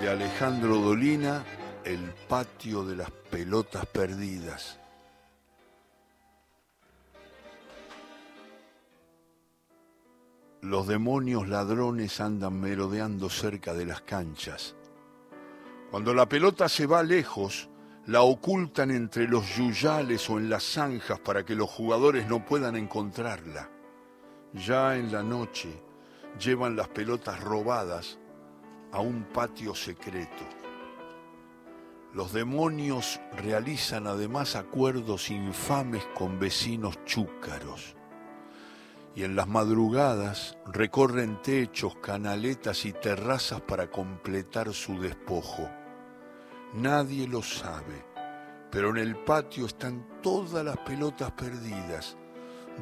de Alejandro Dolina, El patio de las pelotas perdidas. Los demonios ladrones andan merodeando cerca de las canchas. Cuando la pelota se va lejos, la ocultan entre los yuyales o en las zanjas para que los jugadores no puedan encontrarla. Ya en la noche llevan las pelotas robadas a un patio secreto. Los demonios realizan además acuerdos infames con vecinos chúcaros y en las madrugadas recorren techos, canaletas y terrazas para completar su despojo. Nadie lo sabe, pero en el patio están todas las pelotas perdidas,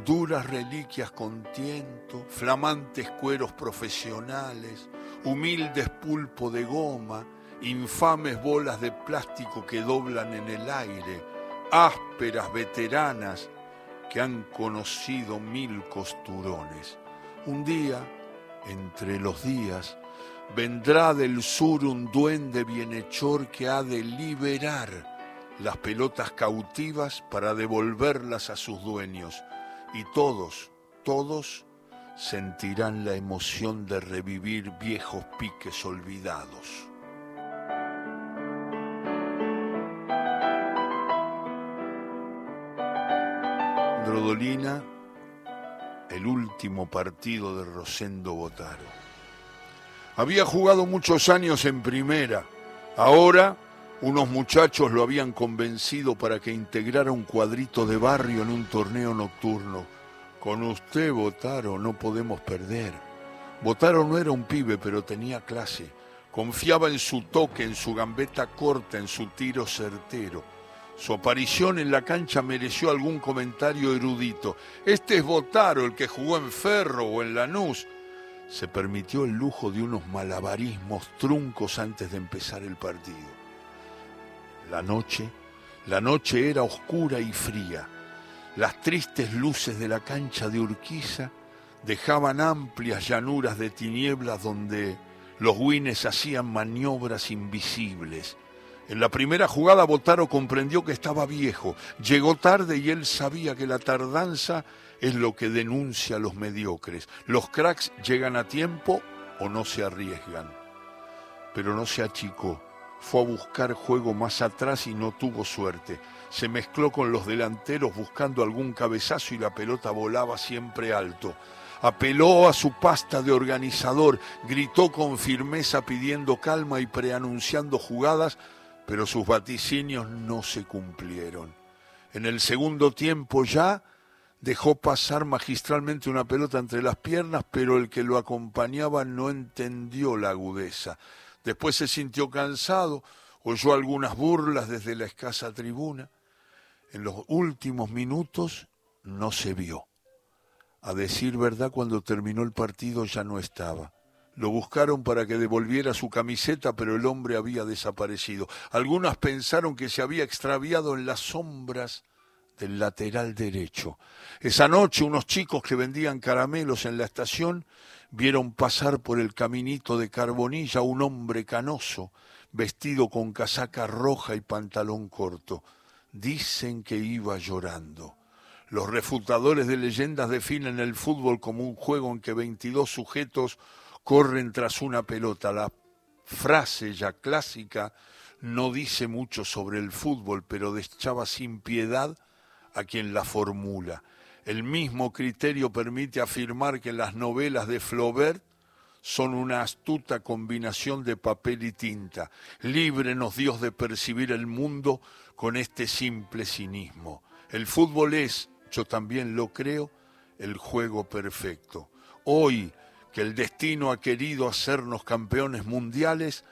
duras reliquias con tiento, flamantes cueros profesionales, humildes pulpo de goma, infames bolas de plástico que doblan en el aire, ásperas veteranas que han conocido mil costurones. Un día, entre los días, vendrá del sur un duende bienhechor que ha de liberar las pelotas cautivas para devolverlas a sus dueños. Y todos, todos sentirán la emoción de revivir viejos piques olvidados. Drodolina, el último partido de Rosendo Botaro. Había jugado muchos años en primera. Ahora unos muchachos lo habían convencido para que integrara un cuadrito de barrio en un torneo nocturno. Con usted, Botaro, no podemos perder. Botaro no era un pibe, pero tenía clase. Confiaba en su toque, en su gambeta corta, en su tiro certero. Su aparición en la cancha mereció algún comentario erudito. Este es Botaro, el que jugó en Ferro o en Lanús. Se permitió el lujo de unos malabarismos truncos antes de empezar el partido. La noche, la noche era oscura y fría. Las tristes luces de la cancha de Urquiza dejaban amplias llanuras de tinieblas donde los guines hacían maniobras invisibles en la primera jugada Botaro comprendió que estaba viejo, llegó tarde y él sabía que la tardanza es lo que denuncia a los mediocres. Los cracks llegan a tiempo o no se arriesgan. Pero no se achicó, fue a buscar juego más atrás y no tuvo suerte. Se mezcló con los delanteros buscando algún cabezazo y la pelota volaba siempre alto apeló a su pasta de organizador, gritó con firmeza pidiendo calma y preanunciando jugadas pero sus vaticinios no se cumplieron. En el segundo tiempo ya dejó pasar magistralmente una pelota entre las piernas, pero el que lo acompañaba no entendió la agudeza. Después se sintió cansado, oyó algunas burlas desde la escasa tribuna. En los últimos minutos no se vio. A decir verdad, cuando terminó el partido ya no estaba. Lo buscaron para que devolviera su camiseta, pero el hombre había desaparecido. Algunas pensaron que se había extraviado en las sombras del lateral derecho. Esa noche unos chicos que vendían caramelos en la estación vieron pasar por el caminito de Carbonilla un hombre canoso, vestido con casaca roja y pantalón corto. Dicen que iba llorando. Los refutadores de leyendas definen el fútbol como un juego en que 22 sujetos corren tras una pelota. La frase ya clásica no dice mucho sobre el fútbol, pero deschaba sin piedad a quien la formula. El mismo criterio permite afirmar que las novelas de Flaubert son una astuta combinación de papel y tinta. Líbrenos Dios de percibir el mundo con este simple cinismo. El fútbol es, yo también lo creo, el juego perfecto. Hoy, que el destino ha querido hacernos campeones mundiales,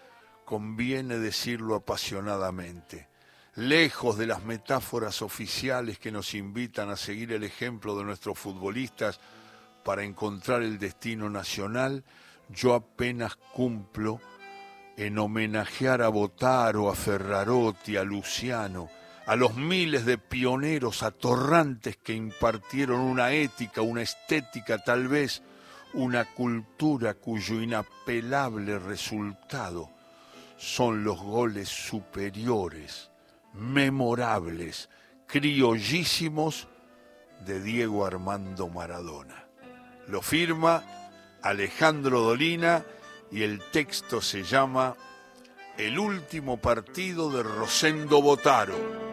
conviene decirlo apasionadamente. Lejos de las metáforas oficiales que nos invitan a seguir el ejemplo de nuestros futbolistas para encontrar el destino nacional, yo apenas cumplo en homenajear a Botaro, a Ferrarotti, a Luciano, a los miles de pioneros atorrantes que impartieron una ética, una estética tal vez, una cultura cuyo inapelable resultado son los goles superiores, memorables, criollísimos de Diego Armando Maradona. Lo firma Alejandro Dolina y el texto se llama El último partido de Rosendo Botaro.